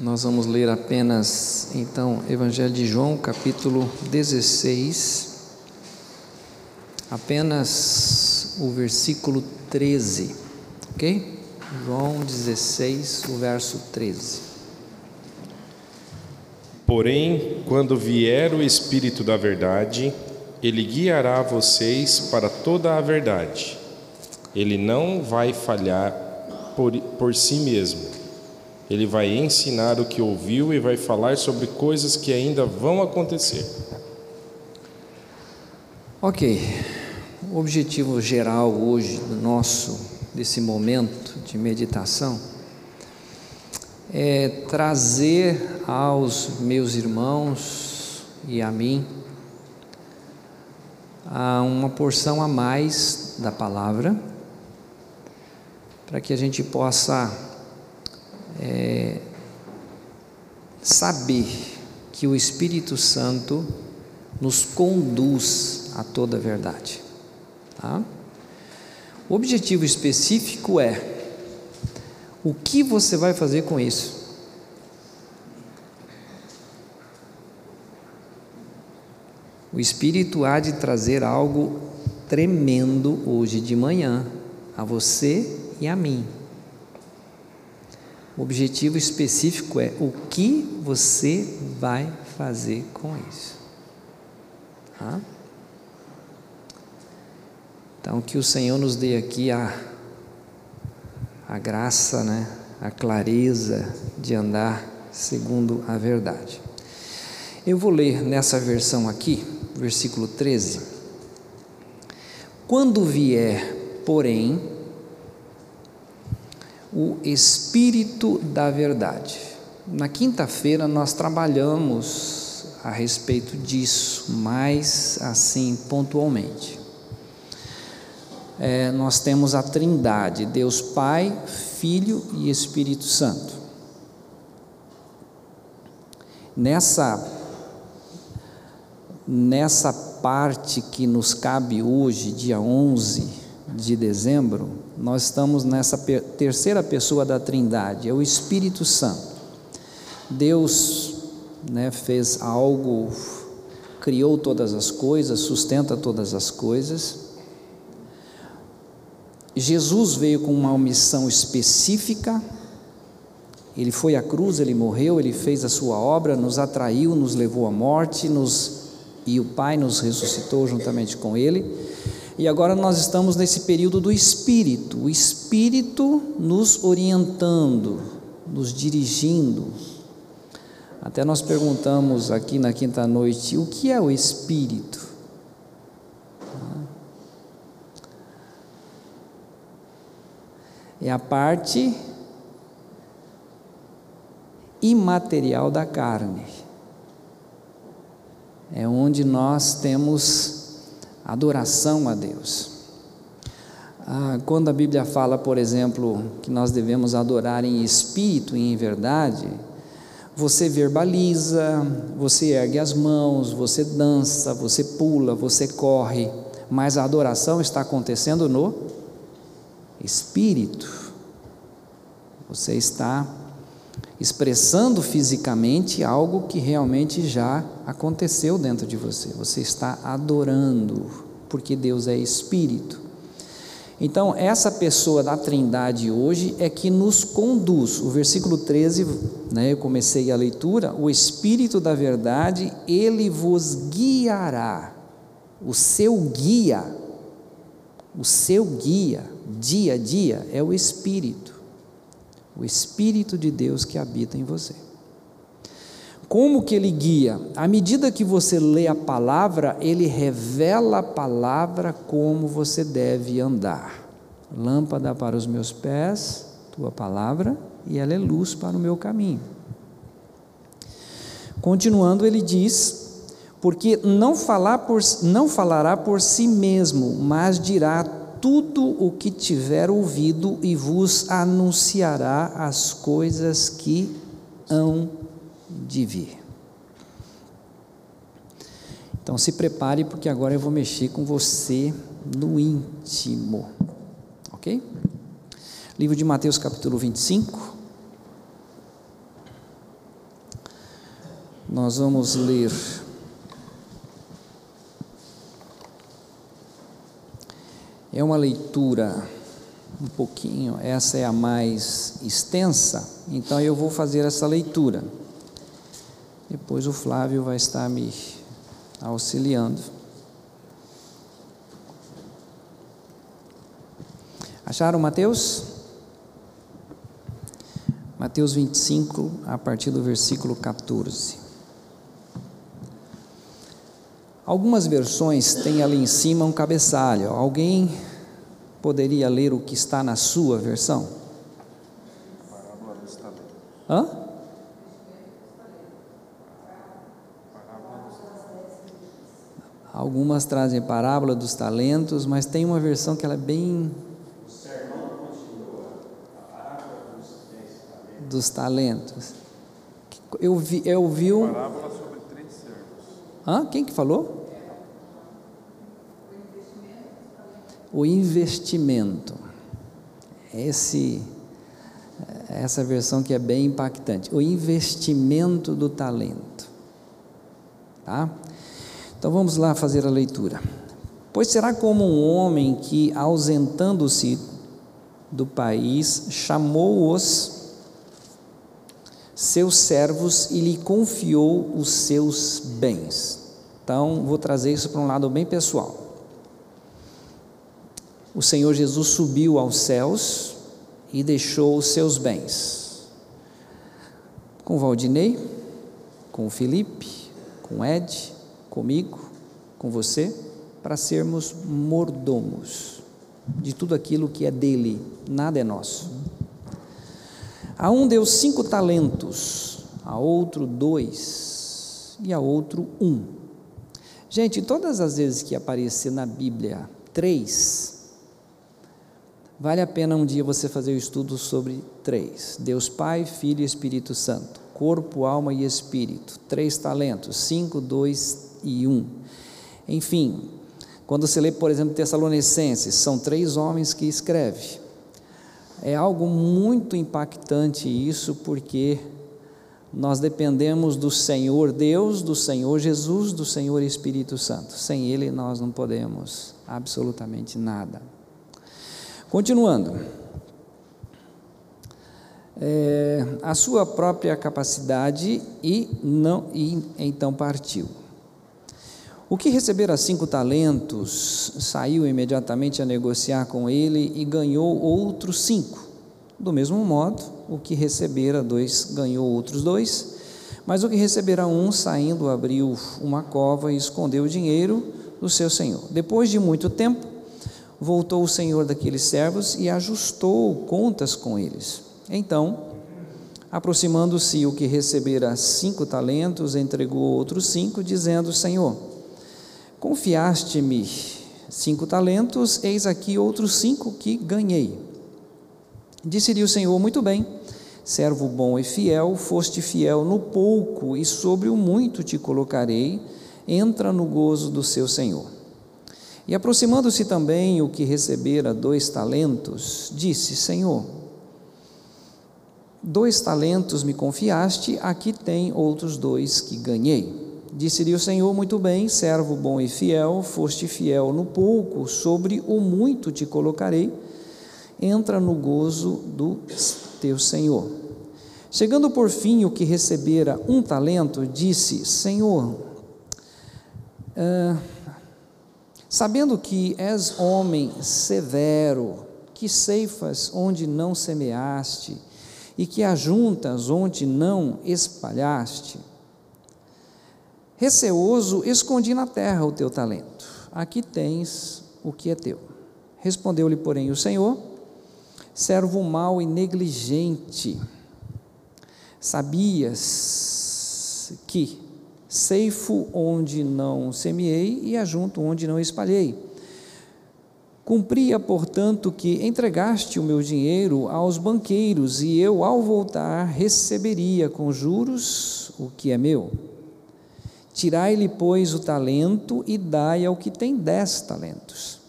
Nós vamos ler apenas, então, Evangelho de João, capítulo 16, apenas o versículo 13, ok? João 16, o verso 13. Porém, quando vier o Espírito da Verdade, ele guiará vocês para toda a verdade. Ele não vai falhar por, por si mesmo ele vai ensinar o que ouviu e vai falar sobre coisas que ainda vão acontecer. Ok. O objetivo geral hoje do nosso desse momento de meditação é trazer aos meus irmãos e a mim a uma porção a mais da palavra para que a gente possa é, saber que o Espírito Santo nos conduz a toda a verdade. Tá? O objetivo específico é o que você vai fazer com isso? O Espírito há de trazer algo tremendo hoje de manhã a você e a mim. O objetivo específico é o que você vai fazer com isso. Tá? Então, que o Senhor nos dê aqui a, a graça, né, a clareza de andar segundo a verdade. Eu vou ler nessa versão aqui, versículo 13. Quando vier, porém, o Espírito da Verdade. Na quinta-feira nós trabalhamos a respeito disso, mais assim pontualmente. É, nós temos a Trindade, Deus Pai, Filho e Espírito Santo. Nessa nessa parte que nos cabe hoje, dia 11 de dezembro, nós estamos nessa terceira pessoa da Trindade, é o Espírito Santo. Deus né, fez algo, criou todas as coisas, sustenta todas as coisas. Jesus veio com uma missão específica, ele foi à cruz, ele morreu, ele fez a sua obra, nos atraiu, nos levou à morte, nos, e o Pai nos ressuscitou juntamente com ele. E agora nós estamos nesse período do Espírito, o Espírito nos orientando, nos dirigindo. Até nós perguntamos aqui na quinta noite: o que é o Espírito? É a parte imaterial da carne. É onde nós temos adoração a Deus. Ah, quando a Bíblia fala, por exemplo, que nós devemos adorar em espírito e em verdade, você verbaliza, você ergue as mãos, você dança, você pula, você corre, mas a adoração está acontecendo no espírito. Você está expressando fisicamente algo que realmente já aconteceu dentro de você. Você está adorando, porque Deus é espírito. Então, essa pessoa da Trindade hoje é que nos conduz. O versículo 13, né, eu comecei a leitura, o Espírito da Verdade, ele vos guiará. O seu guia, o seu guia, dia a dia, é o Espírito o Espírito de Deus que habita em você. Como que ele guia? À medida que você lê a palavra, ele revela a palavra como você deve andar. Lâmpada para os meus pés, tua palavra, e ela é luz para o meu caminho. Continuando, ele diz: porque não, falar por, não falará por si mesmo, mas dirá tudo o que tiver ouvido e vos anunciará as coisas que hão de vir. Então se prepare, porque agora eu vou mexer com você no íntimo, ok? Livro de Mateus, capítulo 25. Nós vamos ler É uma leitura um pouquinho, essa é a mais extensa, então eu vou fazer essa leitura. Depois o Flávio vai estar me auxiliando. Acharam Mateus? Mateus 25, a partir do versículo 14. Algumas versões têm ali em cima um cabeçalho. Alguém poderia ler o que está na sua versão? Hã? Algumas trazem parábola dos talentos, mas tem uma versão que ela é bem dos talentos. Eu vi, eu vi. Parábola sobre três servos. Hã? Quem que falou? o investimento. Esse, essa versão que é bem impactante. O investimento do talento. Tá? Então vamos lá fazer a leitura. Pois será como um homem que, ausentando-se do país, chamou os seus servos e lhe confiou os seus bens. Então, vou trazer isso para um lado bem pessoal o Senhor Jesus subiu aos céus e deixou os seus bens. Com Valdinei, com Felipe, com Ed, comigo, com você, para sermos mordomos de tudo aquilo que é dele, nada é nosso. A um deu cinco talentos, a outro dois e a outro um. Gente, todas as vezes que aparecer na Bíblia três, Vale a pena um dia você fazer o estudo sobre três: Deus Pai, Filho e Espírito Santo. Corpo, alma e espírito. Três talentos: cinco, dois e um. Enfim, quando você lê, por exemplo, Tessalonicenses, são três homens que escrevem. É algo muito impactante isso, porque nós dependemos do Senhor Deus, do Senhor Jesus, do Senhor Espírito Santo. Sem Ele nós não podemos absolutamente nada. Continuando. É, a sua própria capacidade e não e então partiu. O que recebera cinco talentos saiu imediatamente a negociar com ele e ganhou outros cinco. Do mesmo modo, o que recebera dois ganhou outros dois, mas o que recebera um, saindo, abriu uma cova e escondeu o dinheiro do seu senhor. Depois de muito tempo, voltou o senhor daqueles servos e ajustou contas com eles. Então, aproximando-se o que recebera cinco talentos, entregou outros cinco, dizendo: Senhor, confiaste-me cinco talentos, eis aqui outros cinco que ganhei. Disse-lhe o Senhor: Muito bem, servo bom e fiel, foste fiel no pouco, e sobre o muito te colocarei, entra no gozo do seu Senhor. E aproximando-se também o que recebera dois talentos, disse: Senhor, dois talentos me confiaste, aqui tem outros dois que ganhei. Disse-lhe o Senhor: Muito bem, servo bom e fiel, foste fiel no pouco, sobre o muito te colocarei, entra no gozo do teu Senhor. Chegando por fim o que recebera um talento, disse: Senhor, uh, Sabendo que és homem severo, que ceifas onde não semeaste, e que ajuntas onde não espalhaste, receoso, escondi na terra o teu talento. Aqui tens o que é teu. Respondeu-lhe, porém, o Senhor: servo mau e negligente, sabias que ceifo onde não semeei e ajunto onde não espalhei. Cumpria, portanto, que entregaste o meu dinheiro aos banqueiros, e eu, ao voltar, receberia com juros o que é meu. Tirai-lhe, pois, o talento e dai ao que tem dez talentos.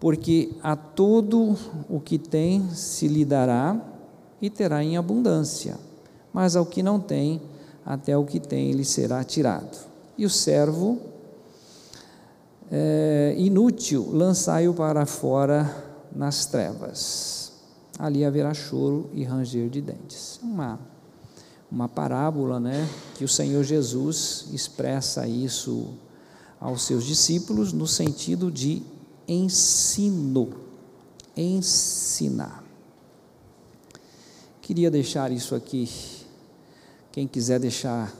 Porque a todo o que tem se lhe dará e terá em abundância, mas ao que não tem, até o que tem lhe será tirado. E o servo é, inútil, lançai-o para fora nas trevas. Ali haverá choro e ranger de dentes. Uma, uma parábola, né, que o Senhor Jesus expressa isso aos seus discípulos no sentido de ensino, ensinar. Queria deixar isso aqui. Quem quiser deixar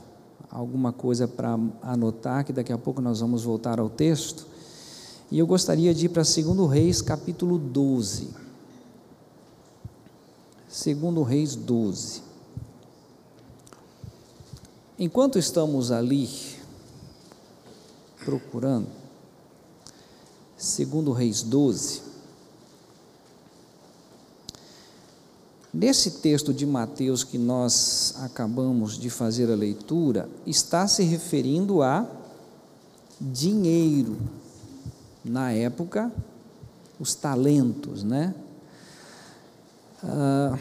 alguma coisa para anotar, que daqui a pouco nós vamos voltar ao texto. E eu gostaria de ir para 2 Reis, capítulo 12. 2 Reis 12. Enquanto estamos ali procurando, 2 Reis 12, Nesse texto de Mateus que nós acabamos de fazer a leitura, está se referindo a dinheiro. Na época, os talentos, né? Ah,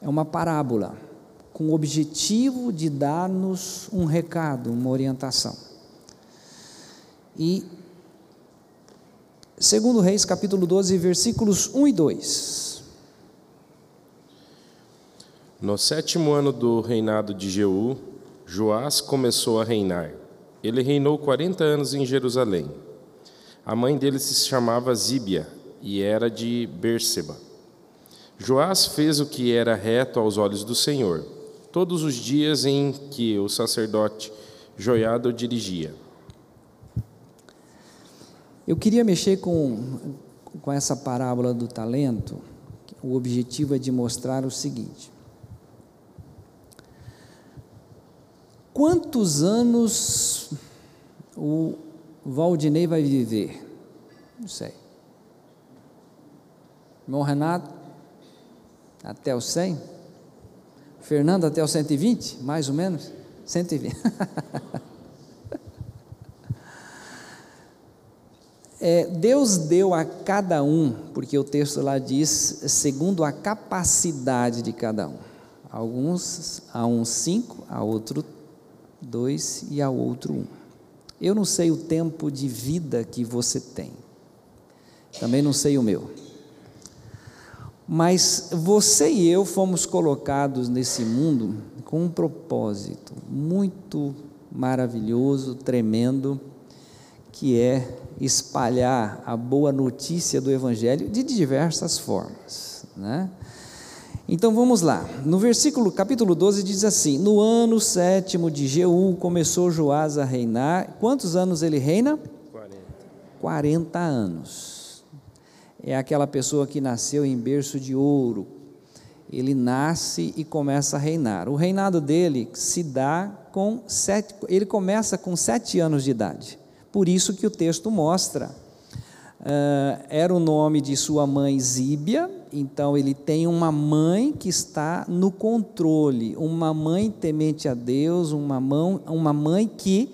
é uma parábola com o objetivo de dar-nos um recado, uma orientação. E, segundo Reis, capítulo 12, versículos 1 e 2. No sétimo ano do reinado de Jeú, Joás começou a reinar. Ele reinou quarenta anos em Jerusalém. A mãe dele se chamava Zíbia e era de Berseba. Joás fez o que era reto aos olhos do Senhor, todos os dias em que o sacerdote Joiada o dirigia. Eu queria mexer com, com essa parábola do talento. O objetivo é de mostrar o seguinte: Quantos anos o Valdinei vai viver? Não sei. Irmão Renato, até os 100? Fernando, até os 120? Mais ou menos? 120. é, Deus deu a cada um, porque o texto lá diz, segundo a capacidade de cada um. Alguns, a um cinco, a outro dois e ao outro um. Eu não sei o tempo de vida que você tem, também não sei o meu. Mas você e eu fomos colocados nesse mundo com um propósito muito maravilhoso, tremendo, que é espalhar a boa notícia do Evangelho de diversas formas. Né? Então vamos lá. No versículo capítulo 12 diz assim: No ano sétimo de Jeú começou Joás a reinar. Quantos anos ele reina? 40. 40 anos. É aquela pessoa que nasceu em berço de ouro. Ele nasce e começa a reinar. O reinado dele se dá com sete. Ele começa com sete anos de idade. Por isso que o texto mostra. Uh, era o nome de sua mãe Zíbia, então ele tem uma mãe que está no controle, uma mãe temente a Deus, uma, mão, uma mãe que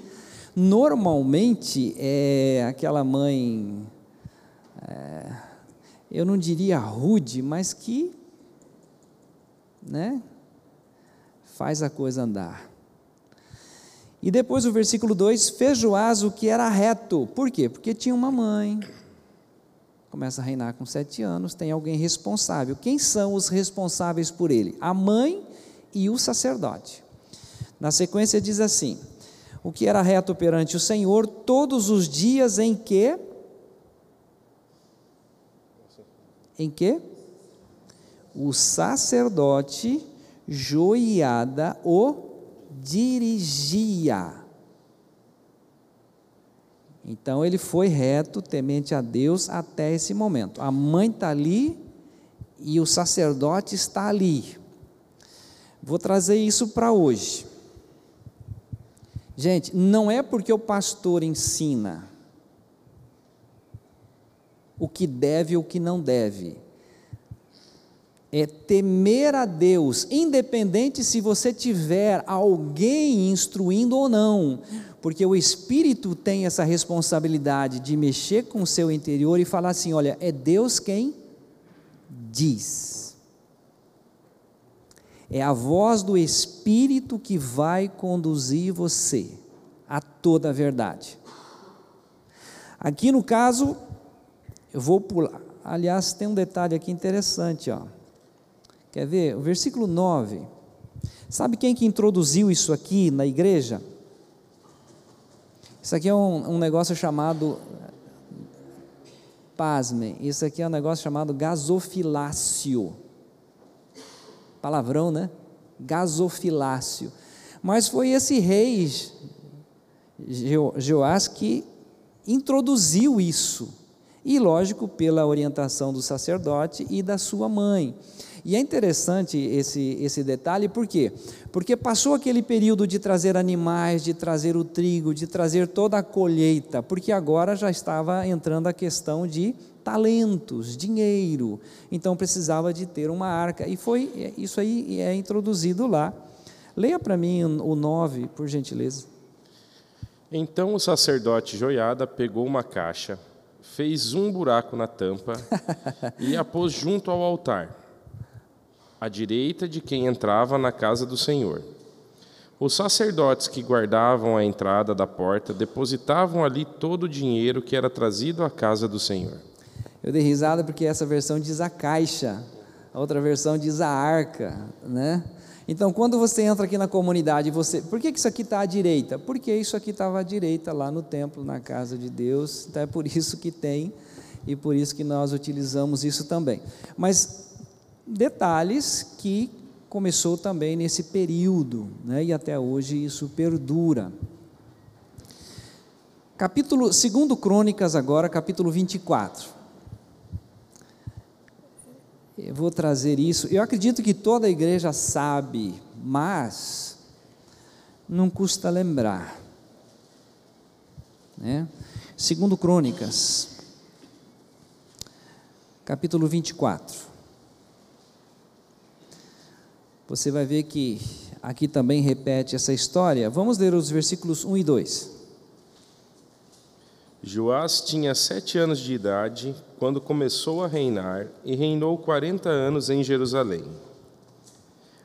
normalmente é aquela mãe, é, eu não diria rude, mas que né, faz a coisa andar. E depois o versículo 2: fez Joás o que era reto. Por quê? Porque tinha uma mãe, começa a reinar com sete anos, tem alguém responsável. Quem são os responsáveis por ele? A mãe e o sacerdote. Na sequência diz assim: o que era reto perante o Senhor todos os dias em que em que o sacerdote Joiada o dirigia. Então ele foi reto, temente a Deus até esse momento. A mãe está ali e o sacerdote está ali. Vou trazer isso para hoje. Gente, não é porque o pastor ensina o que deve ou o que não deve. É temer a Deus, independente se você tiver alguém instruindo ou não porque o Espírito tem essa responsabilidade de mexer com o seu interior e falar assim: olha, é Deus quem diz. É a voz do Espírito que vai conduzir você a toda a verdade. Aqui no caso, eu vou pular. Aliás, tem um detalhe aqui interessante, ó. Quer ver? O versículo 9. Sabe quem que introduziu isso aqui na igreja? Isso aqui é um, um negócio chamado. Pasmem, isso aqui é um negócio chamado gasofilácio. Palavrão, né? Gasofilácio. Mas foi esse rei Joás que introduziu isso. E, lógico, pela orientação do sacerdote e da sua mãe. E é interessante esse, esse detalhe, por quê? Porque passou aquele período de trazer animais, de trazer o trigo, de trazer toda a colheita, porque agora já estava entrando a questão de talentos, dinheiro. Então precisava de ter uma arca. E foi isso aí é introduzido lá. Leia para mim o 9, por gentileza. Então o sacerdote Joiada pegou uma caixa, fez um buraco na tampa e a pôs junto ao altar à direita de quem entrava na casa do Senhor. Os sacerdotes que guardavam a entrada da porta depositavam ali todo o dinheiro que era trazido à casa do Senhor. Eu dei risada porque essa versão diz a caixa, a outra versão diz a arca, né? Então, quando você entra aqui na comunidade, você, por que isso aqui está à direita? Porque isso aqui estava à direita lá no templo, na casa de Deus. Então é por isso que tem e por isso que nós utilizamos isso também. Mas detalhes que começou também nesse período, né, e até hoje isso perdura. Capítulo 2 Crônicas, agora, capítulo 24. Eu vou trazer isso. Eu acredito que toda a igreja sabe, mas não custa lembrar. Né? Segundo Crônicas, capítulo 24 você vai ver que aqui também repete essa história. Vamos ler os versículos 1 e 2. Joás tinha sete anos de idade quando começou a reinar e reinou quarenta anos em Jerusalém.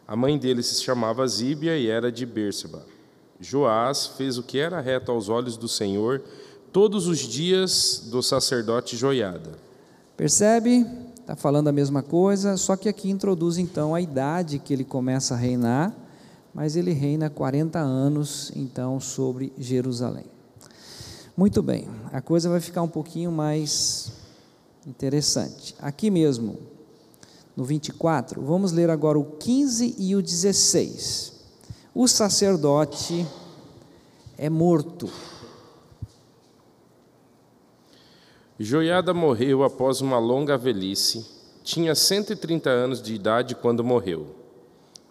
A mãe dele se chamava Zíbia e era de Berseba. Joás fez o que era reto aos olhos do Senhor todos os dias do sacerdote Joiada. Percebe? Está falando a mesma coisa, só que aqui introduz então a idade que ele começa a reinar, mas ele reina 40 anos então sobre Jerusalém. Muito bem, a coisa vai ficar um pouquinho mais interessante. Aqui mesmo, no 24, vamos ler agora o 15 e o 16. O sacerdote é morto. Joiada morreu após uma longa velhice. Tinha 130 anos de idade quando morreu.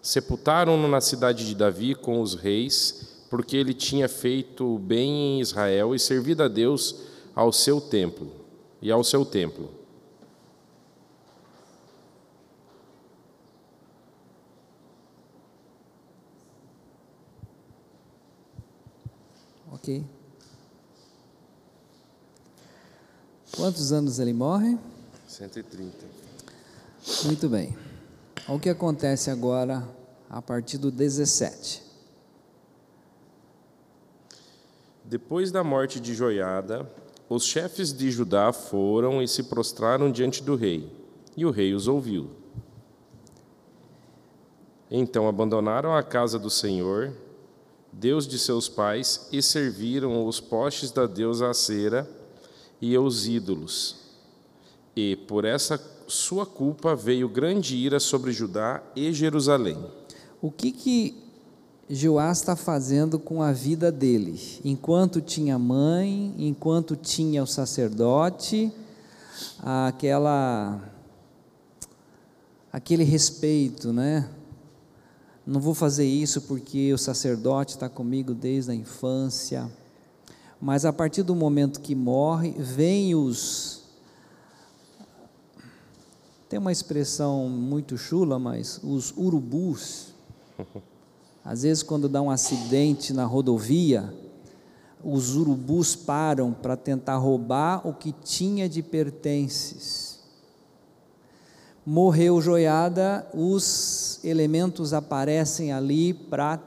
Sepultaram-no na cidade de Davi com os reis, porque ele tinha feito bem em Israel e servido a Deus ao seu templo e ao seu templo. Ok. Quantos anos ele morre? 130. Muito bem. O que acontece agora a partir do 17? Depois da morte de Joiada, os chefes de Judá foram e se prostraram diante do rei, e o rei os ouviu. Então abandonaram a casa do Senhor, Deus de seus pais, e serviram os postes da deusa Acera e aos ídolos. E por essa sua culpa veio grande ira sobre Judá e Jerusalém. O que que Joás está fazendo com a vida dele? Enquanto tinha mãe, enquanto tinha o sacerdote, aquela aquele respeito, né? Não vou fazer isso porque o sacerdote está comigo desde a infância mas a partir do momento que morre, vem os. Tem uma expressão muito chula, mas os urubus. Às vezes, quando dá um acidente na rodovia, os urubus param para tentar roubar o que tinha de pertences. morreu Joiada, os elementos aparecem ali para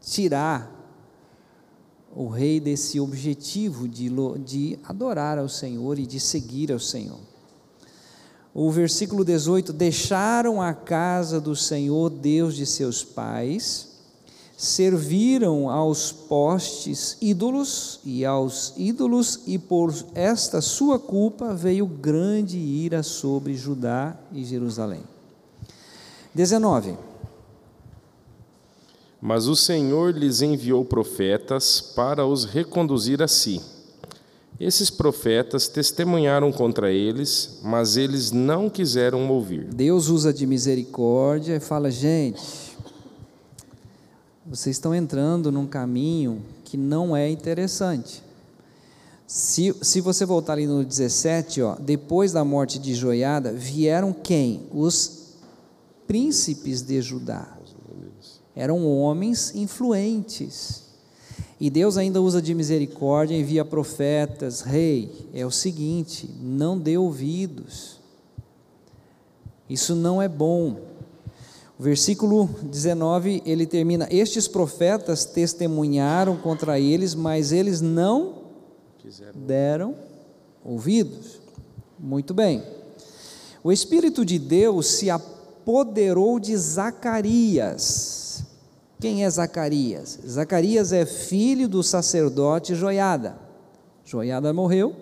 tirar o rei desse objetivo de, de adorar ao Senhor e de seguir ao Senhor. O versículo 18: Deixaram a casa do Senhor, Deus de seus pais, serviram aos postes ídolos e aos ídolos, e por esta sua culpa veio grande ira sobre Judá e Jerusalém. 19. Mas o Senhor lhes enviou profetas para os reconduzir a si. Esses profetas testemunharam contra eles, mas eles não quiseram ouvir. Deus usa de misericórdia e fala: gente, vocês estão entrando num caminho que não é interessante. Se, se você voltar ali no 17, ó, depois da morte de Joiada, vieram quem? Os príncipes de Judá. Eram homens influentes. E Deus ainda usa de misericórdia, envia profetas, rei, é o seguinte, não dê ouvidos. Isso não é bom. O versículo 19, ele termina: Estes profetas testemunharam contra eles, mas eles não deram ouvidos. Muito bem. O Espírito de Deus se apoderou de Zacarias. Quem é Zacarias? Zacarias é filho do sacerdote Joiada. Joiada morreu.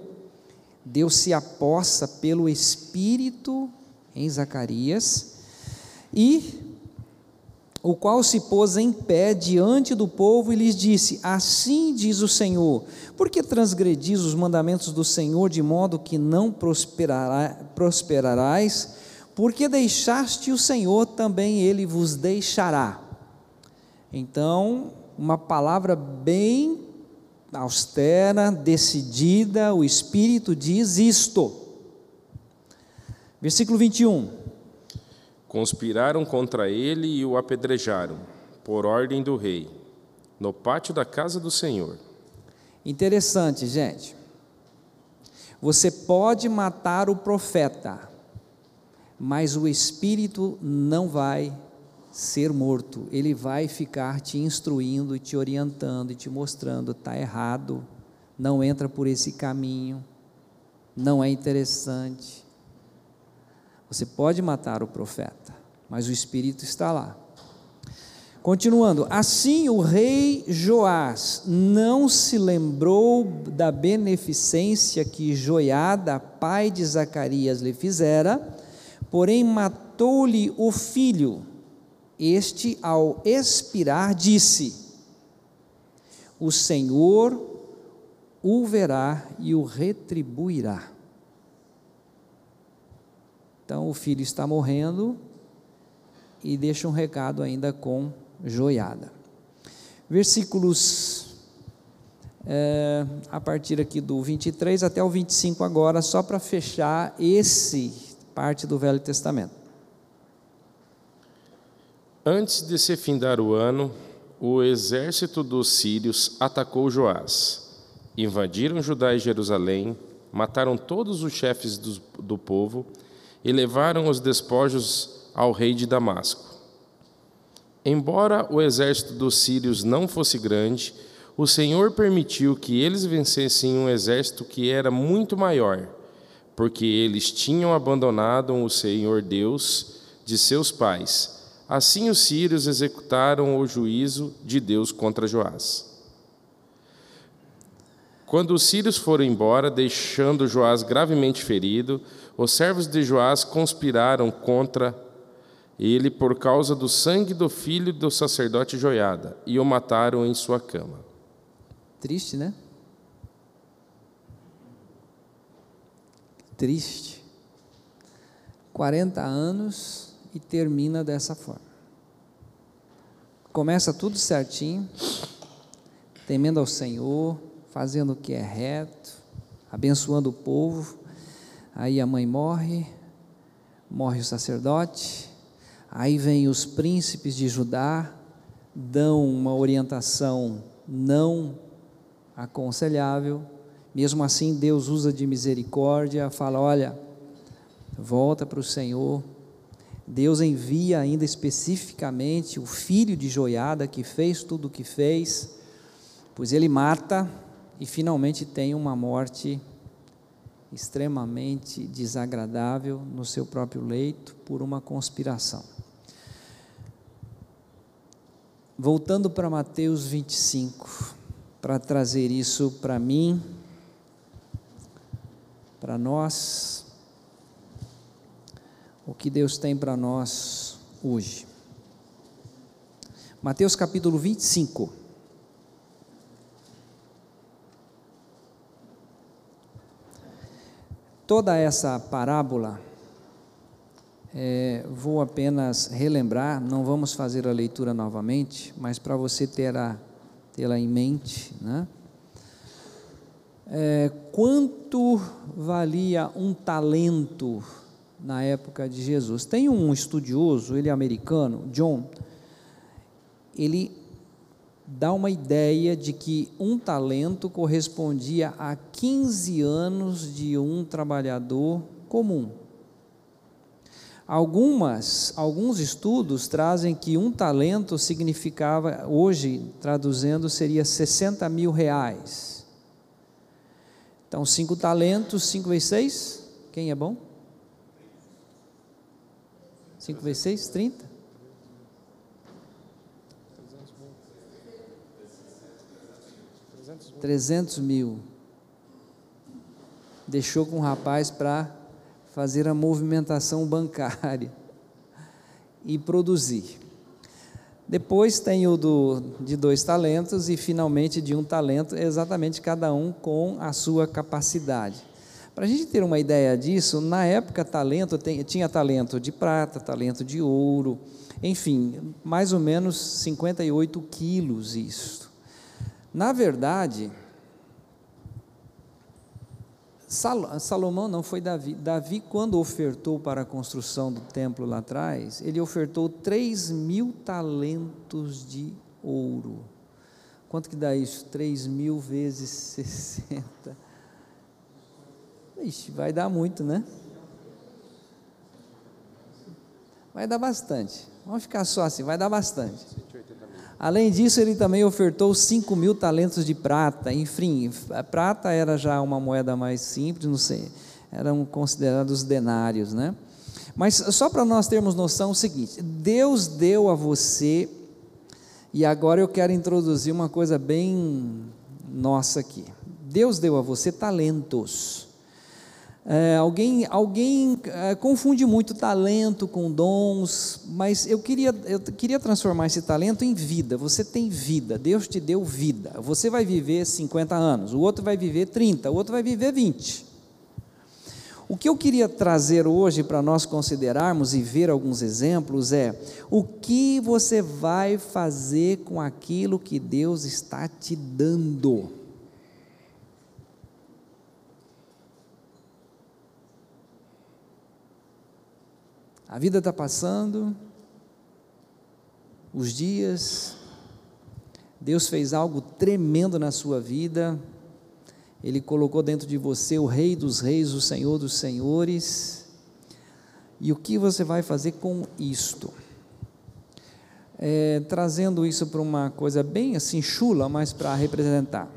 Deus se apossa pelo Espírito em Zacarias e o qual se pôs em pé diante do povo e lhes disse: Assim diz o Senhor: Por que transgredis os mandamentos do Senhor de modo que não prosperará, prosperarás? Porque deixaste o Senhor, também ele vos deixará. Então, uma palavra bem austera, decidida, o Espírito diz isto. Versículo 21. Conspiraram contra ele e o apedrejaram, por ordem do rei, no pátio da casa do Senhor. Interessante, gente. Você pode matar o profeta, mas o espírito não vai ser morto. Ele vai ficar te instruindo, te orientando e te mostrando: está errado, não entra por esse caminho, não é interessante. Você pode matar o profeta, mas o espírito está lá. Continuando, assim o rei Joás não se lembrou da beneficência que Joiada, pai de Zacarias, lhe fizera, porém matou-lhe o filho. Este, ao expirar, disse: O Senhor o verá e o retribuirá. Então o filho está morrendo e deixa um recado ainda com joiada. Versículos é, a partir aqui do 23 até o 25 agora, só para fechar esse parte do Velho Testamento. Antes de se findar o ano, o exército dos sírios atacou Joás. Invadiram Judá e Jerusalém, mataram todos os chefes do, do povo e levaram os despojos ao rei de Damasco. Embora o exército dos sírios não fosse grande, o Senhor permitiu que eles vencessem um exército que era muito maior, porque eles tinham abandonado o Senhor Deus de seus pais. Assim os sírios executaram o juízo de Deus contra Joás. Quando os sírios foram embora, deixando Joás gravemente ferido, os servos de Joás conspiraram contra ele por causa do sangue do filho do sacerdote Joiada e o mataram em sua cama. Triste, né? Triste. 40 anos e termina dessa forma. Começa tudo certinho, temendo ao Senhor, fazendo o que é reto, abençoando o povo. Aí a mãe morre, morre o sacerdote, aí vem os príncipes de Judá, dão uma orientação não aconselhável, mesmo assim Deus usa de misericórdia, fala: olha, volta para o Senhor. Deus envia ainda especificamente o filho de Joiada que fez tudo o que fez, pois ele mata e finalmente tem uma morte extremamente desagradável no seu próprio leito por uma conspiração. Voltando para Mateus 25, para trazer isso para mim, para nós, o que Deus tem para nós hoje. Mateus capítulo 25. Toda essa parábola, é, vou apenas relembrar, não vamos fazer a leitura novamente, mas para você ter tê-la em mente, né? É, quanto valia um talento na época de Jesus? Tem um estudioso, ele é americano, John, ele dá uma ideia de que um talento correspondia a 15 anos de um trabalhador comum. Algumas, alguns estudos trazem que um talento significava, hoje traduzindo, seria 60 mil reais. Então, cinco talentos, cinco vezes seis, quem é bom? Cinco vezes seis, trinta? 300 mil. Deixou com o rapaz para fazer a movimentação bancária e produzir. Depois tem o do, de dois talentos e finalmente de um talento, exatamente cada um com a sua capacidade. Para a gente ter uma ideia disso, na época talento tem, tinha talento de prata, talento de ouro, enfim, mais ou menos 58 quilos isso. Na verdade, Salomão não foi Davi. Davi, quando ofertou para a construção do templo lá atrás, ele ofertou 3 mil talentos de ouro. Quanto que dá isso? 3 mil vezes 60. Ixi, vai dar muito, né? Vai dar bastante. Vamos ficar só assim, vai dar bastante. Além disso, ele também ofertou 5 mil talentos de prata. Enfim, prata era já uma moeda mais simples, não sei, eram considerados denários, né? Mas só para nós termos noção é o seguinte: Deus deu a você, e agora eu quero introduzir uma coisa bem nossa aqui. Deus deu a você talentos. É, alguém alguém é, confunde muito talento com dons, mas eu queria, eu queria transformar esse talento em vida. Você tem vida, Deus te deu vida. Você vai viver 50 anos, o outro vai viver 30, o outro vai viver 20. O que eu queria trazer hoje para nós considerarmos e ver alguns exemplos é o que você vai fazer com aquilo que Deus está te dando. A vida está passando, os dias, Deus fez algo tremendo na sua vida, Ele colocou dentro de você o Rei dos Reis, o Senhor dos Senhores, e o que você vai fazer com isto? É, trazendo isso para uma coisa bem assim chula, mas para representar.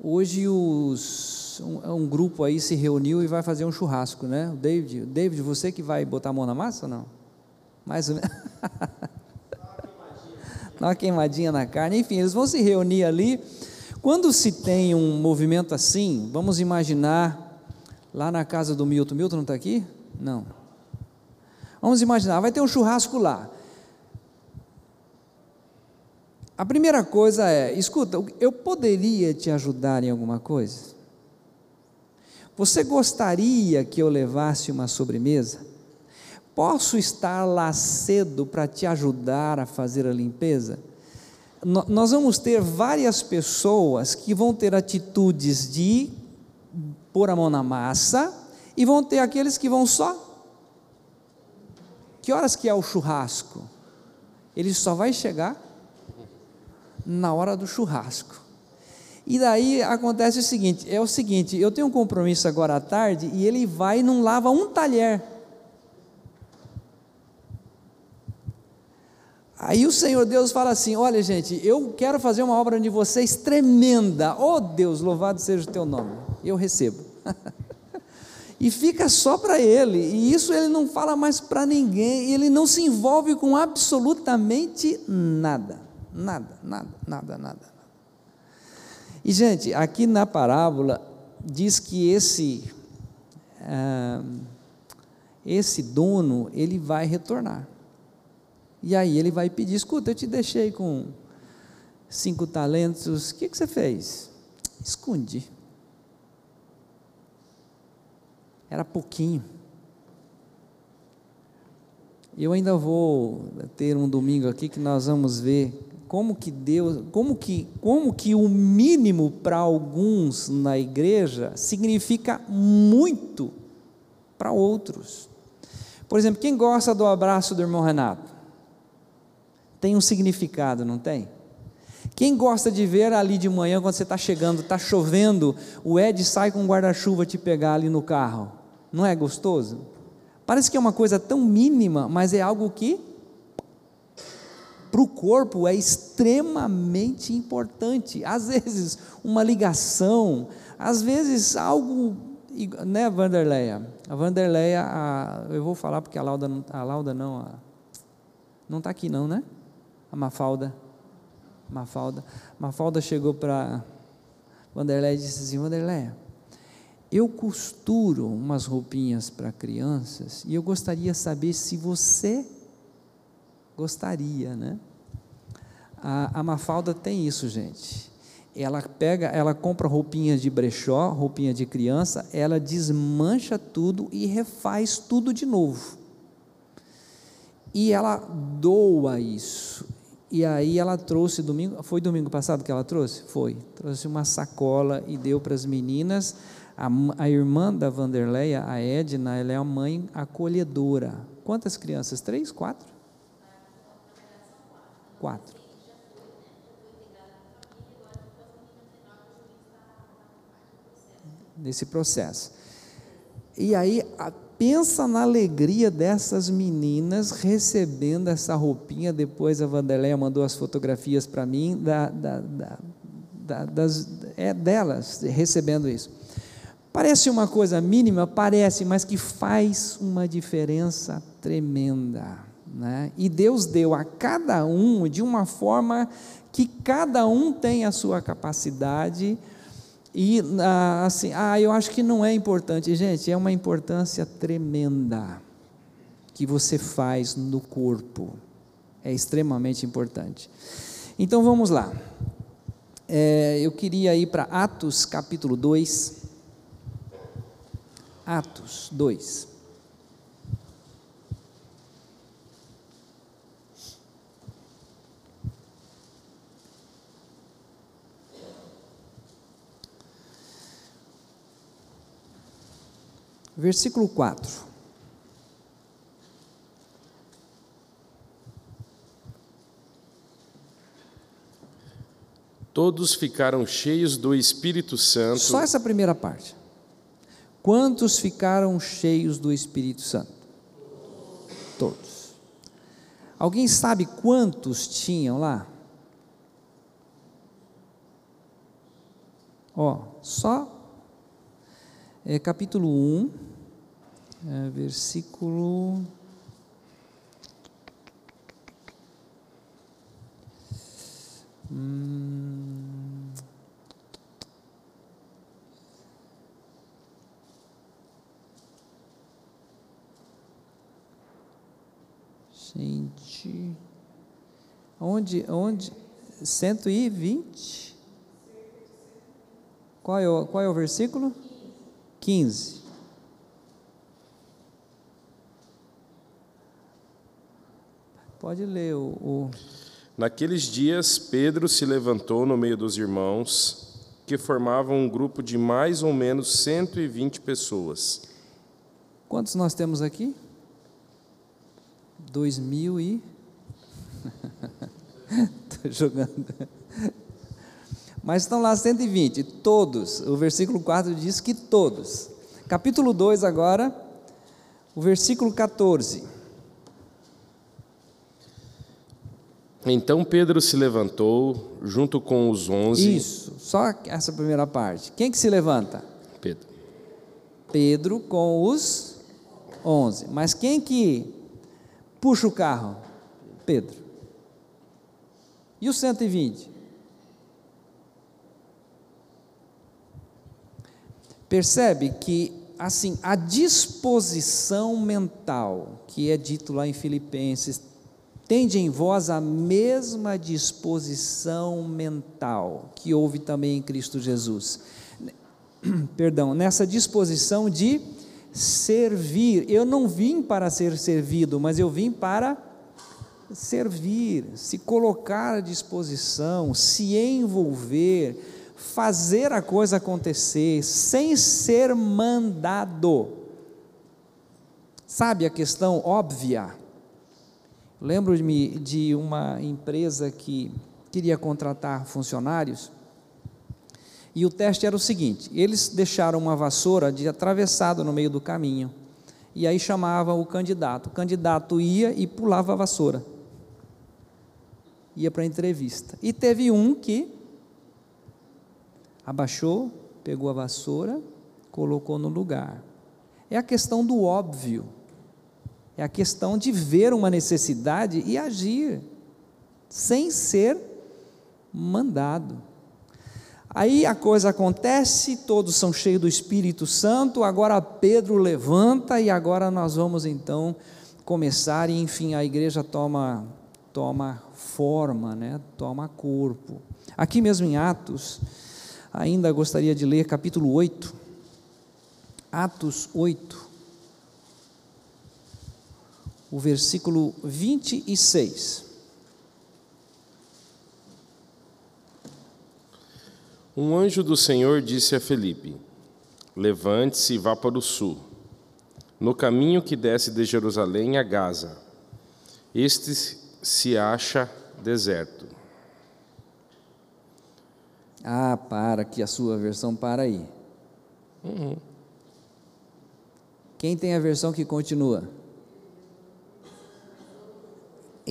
Hoje os um, um, grupo aí se reuniu e vai fazer um churrasco, né? O David, David, você que vai botar a mão na massa ou não? Mais ou menos. Dá uma queimadinha na carne. Enfim, eles vão se reunir ali. Quando se tem um movimento assim, vamos imaginar lá na casa do Milton. Milton não está aqui? Não. Vamos imaginar, vai ter um churrasco lá. A primeira coisa é, escuta, eu poderia te ajudar em alguma coisa? Você gostaria que eu levasse uma sobremesa? Posso estar lá cedo para te ajudar a fazer a limpeza? Nós vamos ter várias pessoas que vão ter atitudes de pôr a mão na massa e vão ter aqueles que vão só. Que horas que é o churrasco? Ele só vai chegar na hora do churrasco. E daí acontece o seguinte: é o seguinte, eu tenho um compromisso agora à tarde e ele vai e não lava um talher. Aí o Senhor Deus fala assim: Olha, gente, eu quero fazer uma obra de vocês tremenda. Oh Deus, louvado seja o teu nome. Eu recebo. e fica só para ele. E isso ele não fala mais para ninguém. Ele não se envolve com absolutamente nada. Nada, nada, nada, nada. E, gente, aqui na parábola diz que esse, ah, esse dono, ele vai retornar. E aí ele vai pedir, escuta, eu te deixei com cinco talentos, o que, que você fez? Escondi. Era pouquinho. Eu ainda vou ter um domingo aqui que nós vamos ver como que Deus, como que, como que o mínimo para alguns na igreja significa muito para outros. Por exemplo, quem gosta do abraço do irmão Renato? Tem um significado, não tem? Quem gosta de ver ali de manhã, quando você está chegando, está chovendo, o Ed sai com um guarda-chuva te pegar ali no carro? Não é gostoso? Parece que é uma coisa tão mínima, mas é algo que para o corpo é extremamente importante. Às vezes, uma ligação, às vezes algo, né, Vanderleia? A Vanderleia, a, eu vou falar porque a Lauda, a Lauda não, a, não está aqui não, né? A Mafalda, Mafalda, Mafalda chegou para Vanderleia e disse assim, Vanderleia, eu costuro umas roupinhas para crianças e eu gostaria saber se você gostaria, né? A, a Mafalda tem isso, gente. Ela pega, ela compra roupinhas de brechó, roupinha de criança, ela desmancha tudo e refaz tudo de novo. E ela doa isso. E aí ela trouxe domingo, foi domingo passado que ela trouxe? Foi. Trouxe uma sacola e deu para as meninas. A, a, irmã da Vanderleia, a Edna, ela é a mãe acolhedora. Quantas crianças? Três? Quatro? Quatro. Nesse processo. E aí, pensa na alegria dessas meninas recebendo essa roupinha. Depois a Vanderleia mandou as fotografias para mim da, da, da, das, é, delas recebendo isso. Parece uma coisa mínima, parece, mas que faz uma diferença tremenda. Né? E Deus deu a cada um de uma forma que cada um tem a sua capacidade. E ah, assim, ah, eu acho que não é importante, gente, é uma importância tremenda que você faz no corpo. É extremamente importante. Então vamos lá. É, eu queria ir para Atos capítulo 2. Atos 2. Versículo 4. Todos ficaram cheios do Espírito Santo. Só essa primeira parte. Quantos ficaram cheios do Espírito Santo? Todos. Alguém sabe quantos tinham lá? Ó, só é, capítulo 1, é, versículo. Hum, gente, onde, onde, cento e vinte? Qual é o, qual é o versículo? 15. Pode ler o, o. Naqueles dias, Pedro se levantou no meio dos irmãos, que formavam um grupo de mais ou menos 120 pessoas. Quantos nós temos aqui? Dois mil e. Estou jogando. Mas estão lá 120, todos. O versículo 4 diz que todos. Capítulo 2 agora, o versículo 14. Então Pedro se levantou junto com os onze. Isso, só essa primeira parte. Quem que se levanta? Pedro. Pedro com os onze. Mas quem que puxa o carro? Pedro. E os 120? Percebe que assim, a disposição mental que é dito lá em Filipenses Tende em vós a mesma disposição mental que houve também em Cristo Jesus. Perdão, nessa disposição de servir. Eu não vim para ser servido, mas eu vim para servir, se colocar à disposição, se envolver, fazer a coisa acontecer, sem ser mandado. Sabe a questão óbvia? Lembro-me de uma empresa que queria contratar funcionários e o teste era o seguinte: eles deixaram uma vassoura de atravessado no meio do caminho e aí chamavam o candidato. O candidato ia e pulava a vassoura, ia para a entrevista. E teve um que abaixou, pegou a vassoura, colocou no lugar. É a questão do óbvio. É a questão de ver uma necessidade e agir, sem ser mandado. Aí a coisa acontece, todos são cheios do Espírito Santo, agora Pedro levanta e agora nós vamos então começar e enfim a igreja toma toma forma, né? Toma corpo. Aqui mesmo em Atos, ainda gostaria de ler capítulo 8. Atos 8 o versículo 26. Um anjo do Senhor disse a Felipe: Levante-se e vá para o sul, no caminho que desce de Jerusalém a Gaza. Este se acha deserto. Ah, para que a sua versão para aí. Uhum. Quem tem a versão que continua?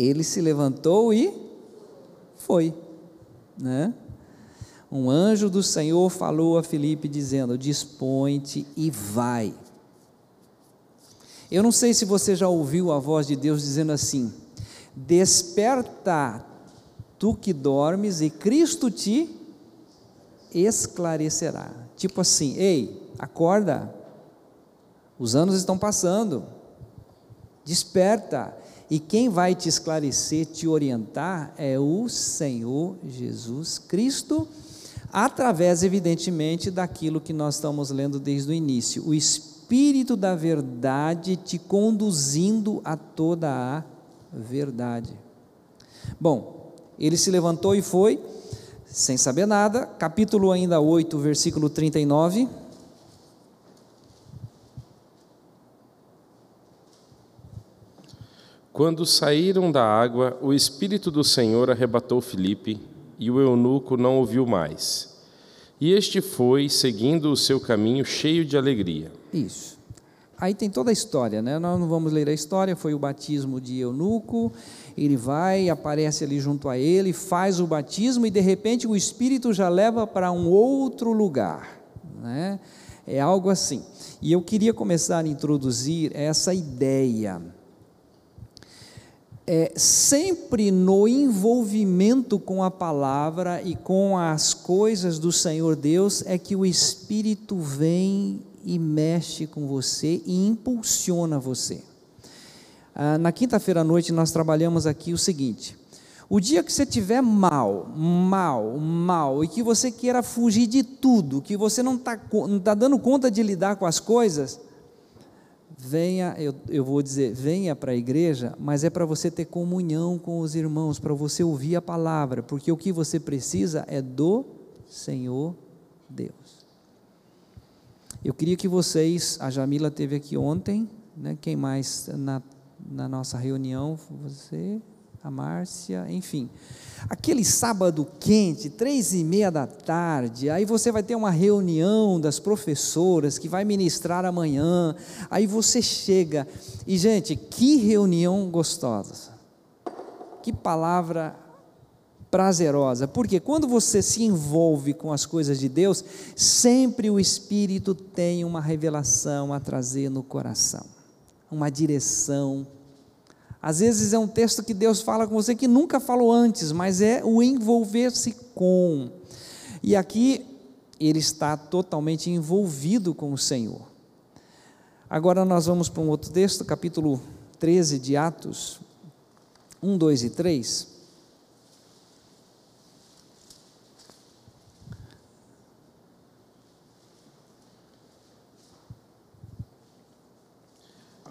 Ele se levantou e foi, né? Um anjo do Senhor falou a Filipe dizendo: Dispõe-te e vai. Eu não sei se você já ouviu a voz de Deus dizendo assim: Desperta, tu que dormes, e Cristo te esclarecerá. Tipo assim, ei, acorda, os anos estão passando, desperta, e quem vai te esclarecer, te orientar é o Senhor Jesus Cristo, através, evidentemente, daquilo que nós estamos lendo desde o início. O Espírito da Verdade te conduzindo a toda a verdade. Bom, ele se levantou e foi, sem saber nada, capítulo ainda 8, versículo 39. Quando saíram da água, o Espírito do Senhor arrebatou Filipe, e o eunuco não ouviu mais. E este foi, seguindo o seu caminho, cheio de alegria. Isso. Aí tem toda a história, né? Nós não vamos ler a história, foi o batismo de eunuco. Ele vai, aparece ali junto a ele, faz o batismo e de repente o Espírito já leva para um outro lugar, né? É algo assim. E eu queria começar a introduzir essa ideia é, sempre no envolvimento com a palavra e com as coisas do Senhor Deus é que o Espírito vem e mexe com você e impulsiona você. Ah, na quinta-feira à noite nós trabalhamos aqui o seguinte: o dia que você tiver mal, mal, mal, e que você queira fugir de tudo, que você não está tá dando conta de lidar com as coisas, venha, eu, eu vou dizer, venha para a igreja, mas é para você ter comunhão com os irmãos, para você ouvir a palavra, porque o que você precisa é do Senhor Deus. Eu queria que vocês, a Jamila teve aqui ontem, né, quem mais na, na nossa reunião? Você, a Márcia, enfim. Aquele sábado quente, três e meia da tarde, aí você vai ter uma reunião das professoras que vai ministrar amanhã, aí você chega, e gente, que reunião gostosa, que palavra prazerosa, porque quando você se envolve com as coisas de Deus, sempre o Espírito tem uma revelação a trazer no coração, uma direção. Às vezes é um texto que Deus fala com você que nunca falou antes, mas é o envolver-se com. E aqui ele está totalmente envolvido com o Senhor. Agora nós vamos para um outro texto, capítulo 13 de Atos, 1, 2 e 3.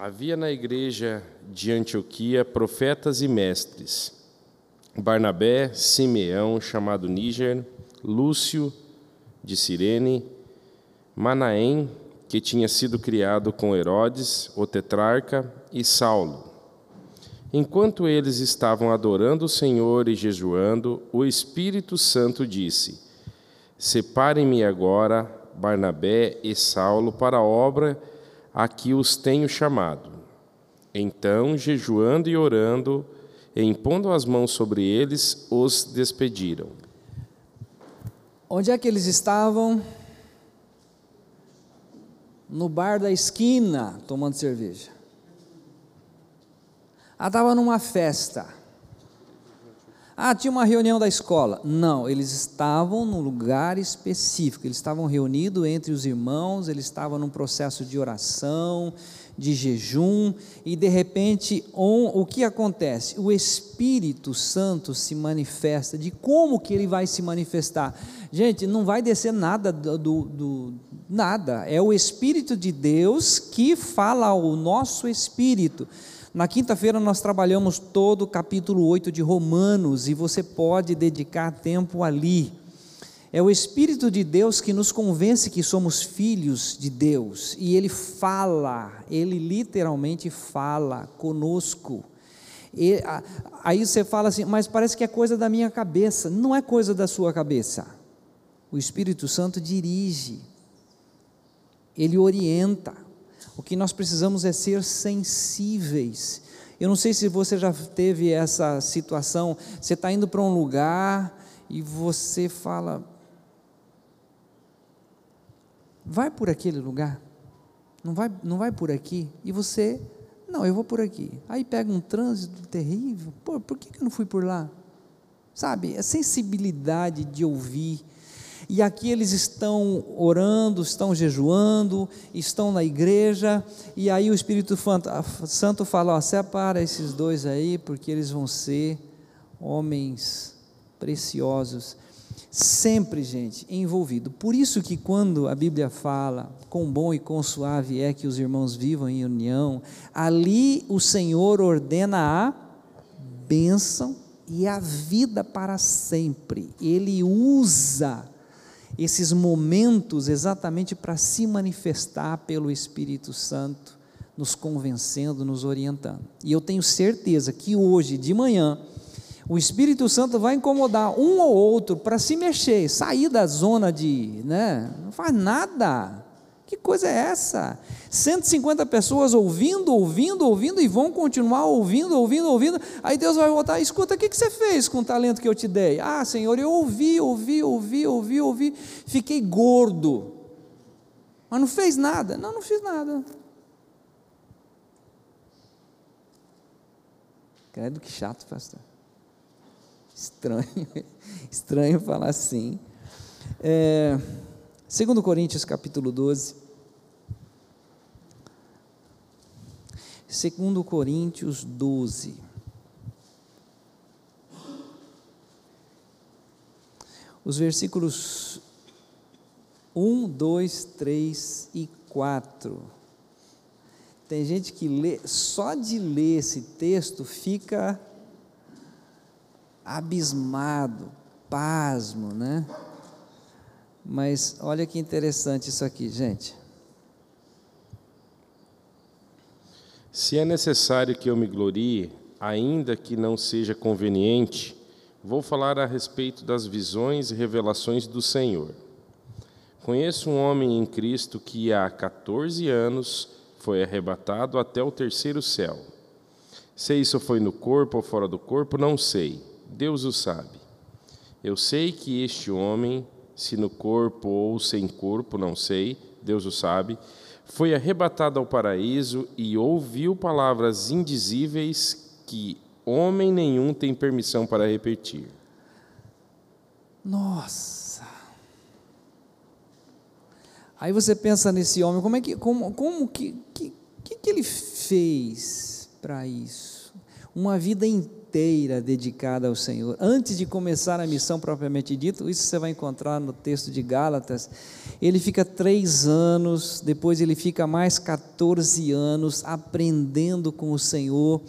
Havia na igreja de Antioquia profetas e mestres: Barnabé, Simeão, chamado Níger, Lúcio de Cirene, Manaém, que tinha sido criado com Herodes, o tetrarca, e Saulo. Enquanto eles estavam adorando o Senhor e jejuando, o Espírito Santo disse: Separem-me agora Barnabé e Saulo para a obra a que os tenho chamado. Então, jejuando e orando, e impondo as mãos sobre eles, os despediram. Onde é que eles estavam? No bar da esquina, tomando cerveja. Ah, estava numa festa. Ah, tinha uma reunião da escola. Não, eles estavam num lugar específico, eles estavam reunidos entre os irmãos, eles estavam num processo de oração, de jejum, e de repente, on, o que acontece? O Espírito Santo se manifesta. De como que ele vai se manifestar? Gente, não vai descer nada do, do, do nada, é o Espírito de Deus que fala ao nosso espírito. Na quinta-feira nós trabalhamos todo o capítulo 8 de Romanos e você pode dedicar tempo ali. É o Espírito de Deus que nos convence que somos filhos de Deus e Ele fala, Ele literalmente fala conosco. E, aí você fala assim, mas parece que é coisa da minha cabeça. Não é coisa da sua cabeça. O Espírito Santo dirige, ele orienta. O que nós precisamos é ser sensíveis. Eu não sei se você já teve essa situação. Você está indo para um lugar e você fala: vai por aquele lugar, não vai, não vai por aqui. E você, não, eu vou por aqui. Aí pega um trânsito terrível. Pô, por que eu não fui por lá? Sabe, a sensibilidade de ouvir e aqui eles estão orando, estão jejuando, estão na igreja, e aí o Espírito Santo fala: ó, separa esses dois aí, porque eles vão ser homens preciosos. Sempre, gente, envolvido. Por isso que quando a Bíblia fala, com bom e com suave é que os irmãos vivam em união, ali o Senhor ordena a bênção e a vida para sempre. Ele usa esses momentos exatamente para se manifestar pelo Espírito Santo, nos convencendo, nos orientando. E eu tenho certeza que hoje, de manhã, o Espírito Santo vai incomodar um ou outro para se mexer, sair da zona de, né, não faz nada. Que coisa é essa? 150 pessoas ouvindo, ouvindo, ouvindo e vão continuar ouvindo, ouvindo, ouvindo. Aí Deus vai voltar: escuta, o que você fez com o talento que eu te dei? Ah, Senhor, eu ouvi, ouvi, ouvi, ouvi, ouvi, fiquei gordo. Mas não fez nada? Não, não fiz nada. Credo que chato, pastor. Estranho, estranho falar assim. É, Segundo Coríntios capítulo 12. Segundo Coríntios 12. Os versículos 1, 2, 3 e 4. Tem gente que lê, só de ler esse texto fica abismado, pasmo, né? Mas olha que interessante isso aqui, gente. Se é necessário que eu me glorie, ainda que não seja conveniente, vou falar a respeito das visões e revelações do Senhor. Conheço um homem em Cristo que há 14 anos foi arrebatado até o terceiro céu. Se isso foi no corpo ou fora do corpo, não sei. Deus o sabe. Eu sei que este homem, se no corpo ou sem corpo, não sei, Deus o sabe, foi arrebatado ao paraíso e ouviu palavras indizíveis que homem nenhum tem permissão para repetir. Nossa! Aí você pensa nesse homem, como é que, como, como que, que, que ele fez para isso? Uma vida inteira dedicada ao Senhor. Antes de começar a missão propriamente dito, isso você vai encontrar no texto de Gálatas. Ele fica três anos, depois ele fica mais 14 anos aprendendo com o Senhor.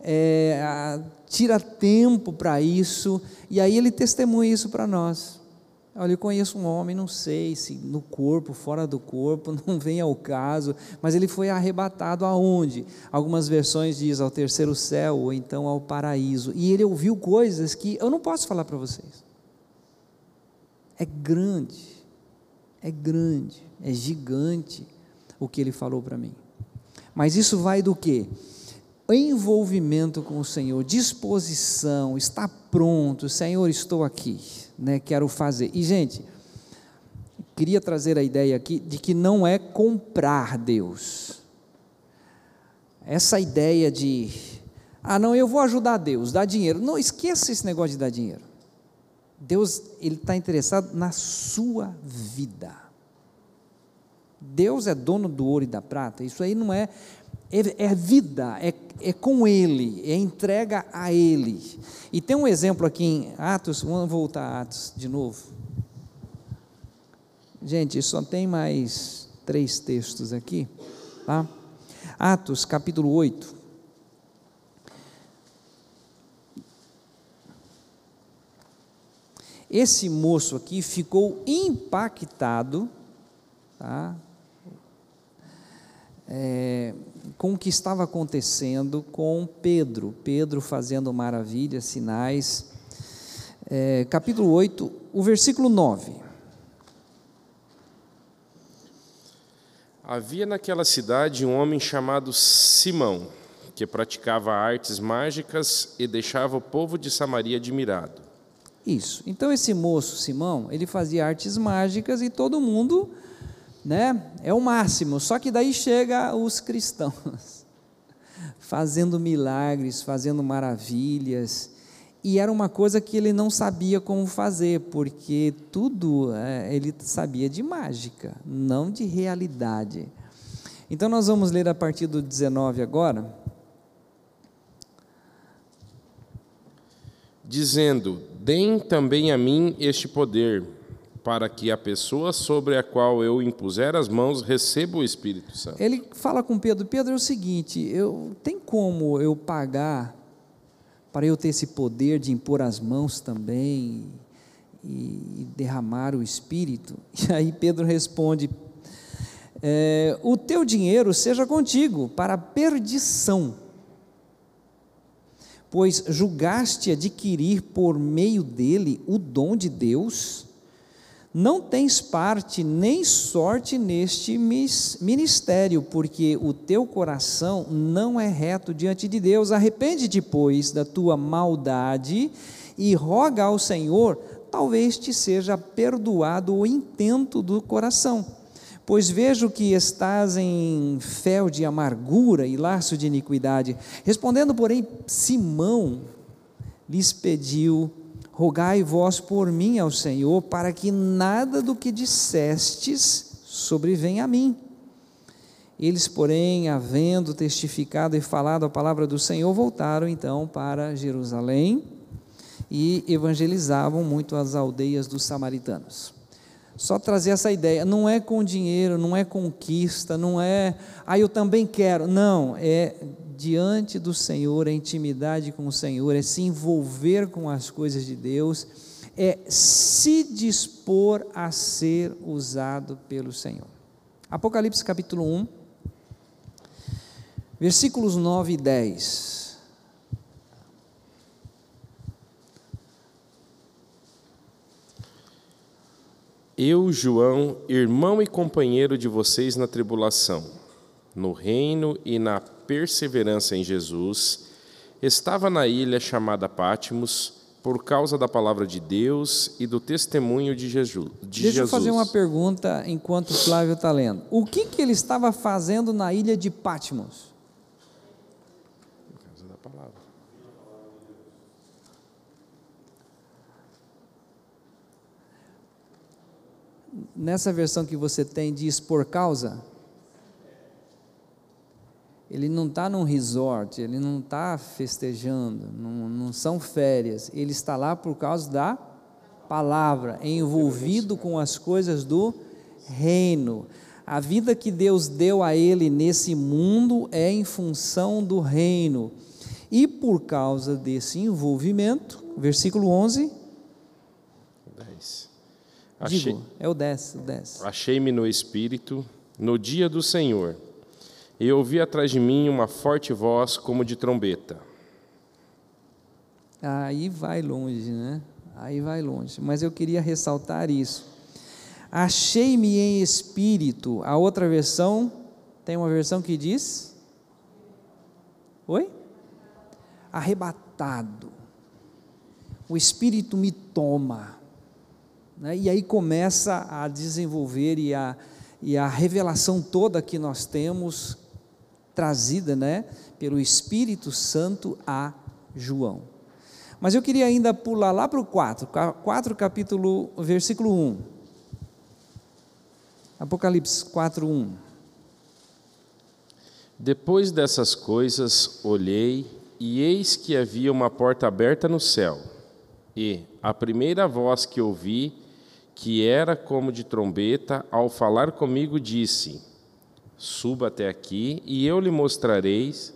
É, tira tempo para isso, e aí ele testemunha isso para nós. Olha, eu conheço um homem, não sei se no corpo, fora do corpo, não vem ao caso, mas ele foi arrebatado aonde? Algumas versões diz ao terceiro céu ou então ao paraíso. E ele ouviu coisas que eu não posso falar para vocês. É grande, é grande, é gigante o que ele falou para mim. Mas isso vai do que? Envolvimento com o Senhor, disposição, está pronto, Senhor, estou aqui né, quero fazer. E, gente, queria trazer a ideia aqui de que não é comprar Deus. Essa ideia de, ah, não, eu vou ajudar Deus, dar dinheiro. Não, esqueça esse negócio de dar dinheiro. Deus, Ele está interessado na sua vida. Deus é dono do ouro e da prata, isso aí não é, é, é vida, é, é com Ele, é entrega a Ele. E tem um exemplo aqui em Atos, vamos voltar a Atos de novo. Gente, só tem mais três textos aqui, tá? Atos capítulo 8. Esse moço aqui ficou impactado, tá? É, com o que estava acontecendo com Pedro, Pedro fazendo maravilhas, sinais. É, capítulo 8, o versículo 9. Havia naquela cidade um homem chamado Simão, que praticava artes mágicas e deixava o povo de Samaria admirado. Isso. Então esse moço Simão, ele fazia artes mágicas e todo mundo né? É o máximo. Só que daí chega os cristãos fazendo milagres, fazendo maravilhas. E era uma coisa que ele não sabia como fazer, porque tudo é, ele sabia de mágica, não de realidade. Então nós vamos ler a partir do 19 agora. Dizendo: Deem também a mim este poder para que a pessoa sobre a qual eu impuser as mãos receba o Espírito Santo. Ele fala com Pedro: Pedro, é o seguinte, eu tem como eu pagar para eu ter esse poder de impor as mãos também e derramar o Espírito? E aí Pedro responde: é, O teu dinheiro seja contigo para perdição, pois julgaste adquirir por meio dele o dom de Deus não tens parte nem sorte neste ministério, porque o teu coração não é reto diante de Deus. Arrepende-te, pois, da tua maldade e roga ao Senhor, talvez te seja perdoado o intento do coração. Pois vejo que estás em fel de amargura e laço de iniquidade. Respondendo, porém, Simão lhes pediu Rogai vós por mim ao Senhor, para que nada do que dissestes sobrevenha a mim. Eles, porém, havendo testificado e falado a palavra do Senhor, voltaram então para Jerusalém e evangelizavam muito as aldeias dos samaritanos. Só trazer essa ideia, não é com dinheiro, não é conquista, não é, ah, eu também quero. Não, é diante do Senhor, a intimidade com o Senhor, é se envolver com as coisas de Deus, é se dispor a ser usado pelo Senhor. Apocalipse capítulo 1, versículos 9 e 10. Eu, João, irmão e companheiro de vocês na tribulação, no reino e na perseverança em Jesus, estava na ilha chamada Pátimos por causa da palavra de Deus e do testemunho de Jesus. De Deixa eu fazer uma pergunta enquanto o Flávio está lendo. O que, que ele estava fazendo na ilha de Patmos? Por causa da palavra. Nessa versão que você tem, diz por causa. Ele não está num resort, ele não está festejando, não, não são férias. Ele está lá por causa da palavra, envolvido com as coisas do reino. A vida que Deus deu a ele nesse mundo é em função do reino. E por causa desse envolvimento, versículo 11, 10. Achei, digo, é o 10, o 10. Achei-me no Espírito no dia do Senhor, e ouvi atrás de mim uma forte voz como de trombeta. Aí vai longe, né? Aí vai longe. Mas eu queria ressaltar isso. Achei-me em espírito. A outra versão, tem uma versão que diz. Oi? Arrebatado. O espírito me toma. Né? E aí começa a desenvolver e a, e a revelação toda que nós temos trazida né, pelo Espírito Santo a João. Mas eu queria ainda pular lá para o 4, 4 capítulo, versículo 1. Apocalipse 4, 1. Depois dessas coisas, olhei, e eis que havia uma porta aberta no céu. E a primeira voz que ouvi, que era como de trombeta, ao falar comigo, disse: Suba até aqui, e eu lhe mostrareis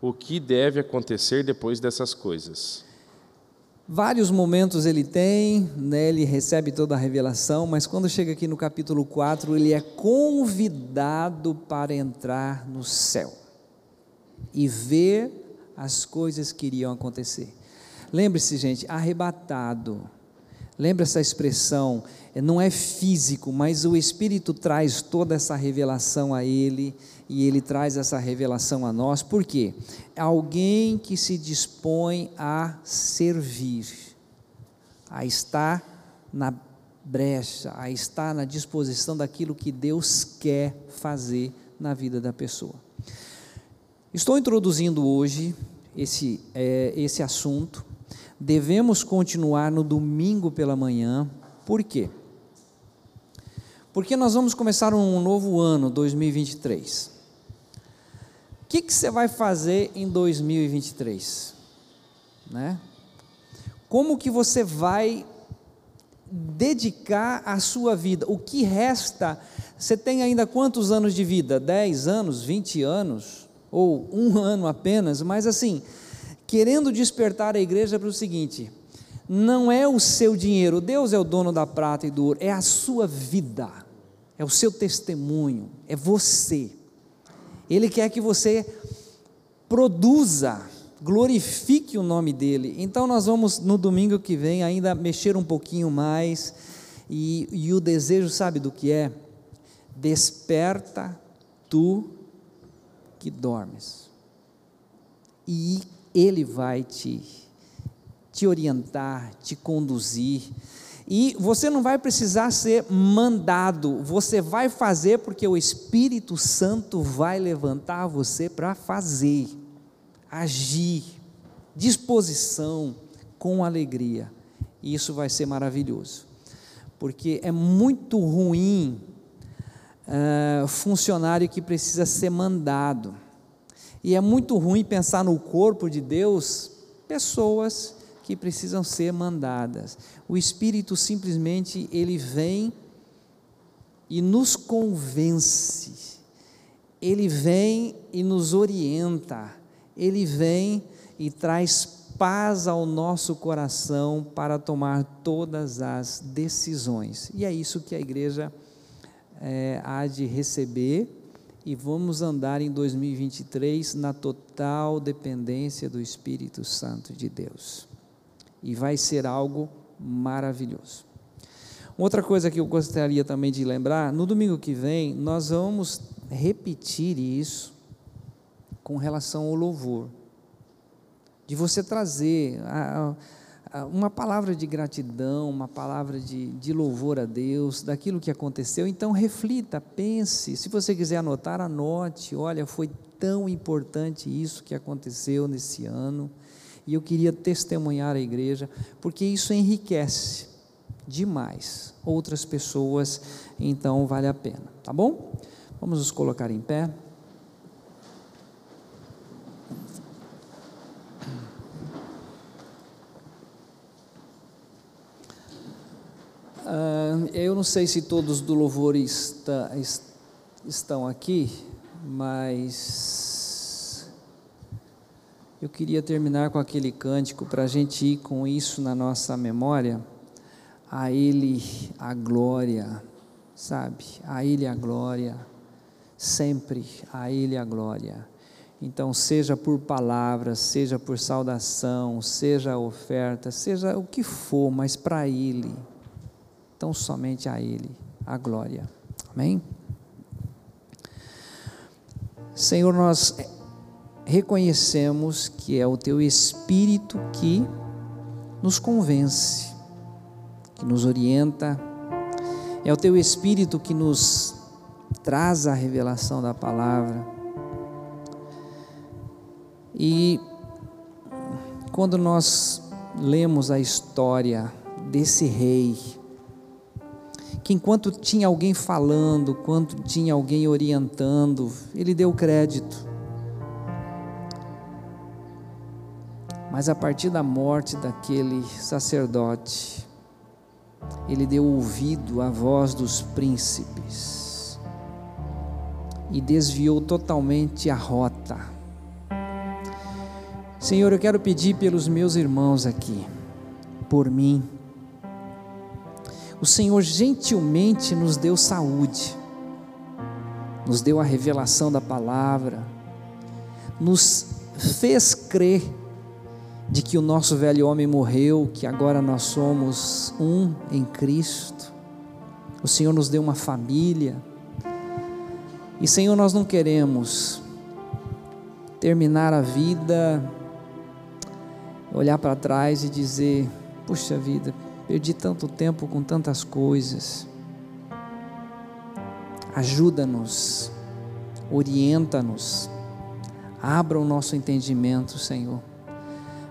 o que deve acontecer depois dessas coisas. Vários momentos ele tem, né, ele recebe toda a revelação, mas quando chega aqui no capítulo 4, ele é convidado para entrar no céu e ver as coisas que iriam acontecer. Lembre-se, gente, arrebatado. Lembra essa expressão? Não é físico, mas o Espírito traz toda essa revelação a ele e ele traz essa revelação a nós. Por quê? É alguém que se dispõe a servir, a estar na brecha, a estar na disposição daquilo que Deus quer fazer na vida da pessoa. Estou introduzindo hoje esse, é, esse assunto. Devemos continuar no domingo pela manhã. Por quê? Porque nós vamos começar um novo ano, 2023. O que, que você vai fazer em 2023? Né? Como que você vai dedicar a sua vida? O que resta? Você tem ainda quantos anos de vida? 10 anos, 20 anos? Ou um ano apenas? Mas assim, querendo despertar a igreja para o seguinte: não é o seu dinheiro, Deus é o dono da prata e do ouro, é a sua vida, é o seu testemunho, é você. Ele quer que você produza, glorifique o nome dele. Então nós vamos no domingo que vem ainda mexer um pouquinho mais e, e o desejo sabe do que é? Desperta tu que dormes e ele vai te te orientar, te conduzir. E você não vai precisar ser mandado, você vai fazer porque o Espírito Santo vai levantar você para fazer, agir, disposição, com alegria. E isso vai ser maravilhoso, porque é muito ruim uh, funcionário que precisa ser mandado, e é muito ruim pensar no corpo de Deus, pessoas que precisam ser mandadas. O Espírito simplesmente ele vem e nos convence. Ele vem e nos orienta. Ele vem e traz paz ao nosso coração para tomar todas as decisões. E é isso que a igreja é, há de receber. E vamos andar em 2023 na total dependência do Espírito Santo de Deus e vai ser algo maravilhoso. Outra coisa que eu gostaria também de lembrar, no domingo que vem, nós vamos repetir isso com relação ao louvor. De você trazer a, a, uma palavra de gratidão, uma palavra de, de louvor a Deus, daquilo que aconteceu. Então, reflita, pense. Se você quiser anotar, anote. Olha, foi tão importante isso que aconteceu nesse ano. E eu queria testemunhar a igreja, porque isso enriquece demais outras pessoas, então vale a pena, tá bom? Vamos nos colocar em pé. Uh, eu não sei se todos do louvor está, estão aqui, mas eu queria terminar com aquele cântico para a gente ir com isso na nossa memória. A Ele a glória, sabe? A Ele a glória, sempre a Ele a glória. Então, seja por palavras, seja por saudação, seja oferta, seja o que for, mas para Ele tão somente a Ele a glória. Amém? Senhor, nós reconhecemos que é o Teu Espírito que nos convence, que nos orienta, é o Teu Espírito que nos traz a revelação da palavra. E quando nós lemos a história desse rei, que enquanto tinha alguém falando, quando tinha alguém orientando, ele deu crédito. Mas a partir da morte daquele sacerdote, ele deu ouvido à voz dos príncipes e desviou totalmente a rota. Senhor, eu quero pedir pelos meus irmãos aqui, por mim, o Senhor gentilmente nos deu saúde, nos deu a revelação da palavra, nos fez crer de que o nosso velho homem morreu, que agora nós somos um em Cristo. O Senhor nos deu uma família. E Senhor, nós não queremos terminar a vida, olhar para trás e dizer: puxa vida, Perdi tanto tempo com tantas coisas. Ajuda-nos, orienta-nos, abra o nosso entendimento, Senhor,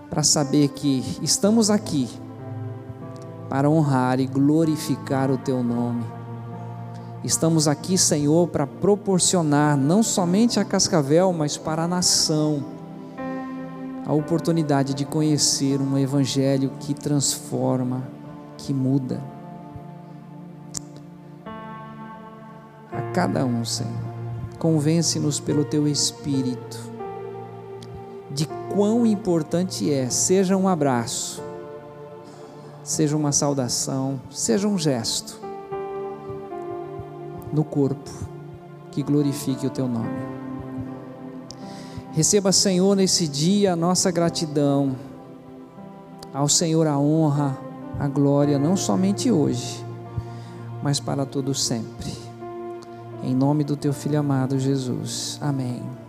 para saber que estamos aqui para honrar e glorificar o Teu nome. Estamos aqui, Senhor, para proporcionar não somente a Cascavel, mas para a nação a oportunidade de conhecer um Evangelho que transforma, que muda. A cada um, Senhor, convence-nos pelo teu Espírito de quão importante é, seja um abraço, seja uma saudação, seja um gesto no corpo que glorifique o teu nome. Receba, Senhor, nesse dia a nossa gratidão, ao Senhor a honra, a glória não somente hoje, mas para todo sempre. Em nome do teu filho amado Jesus. Amém.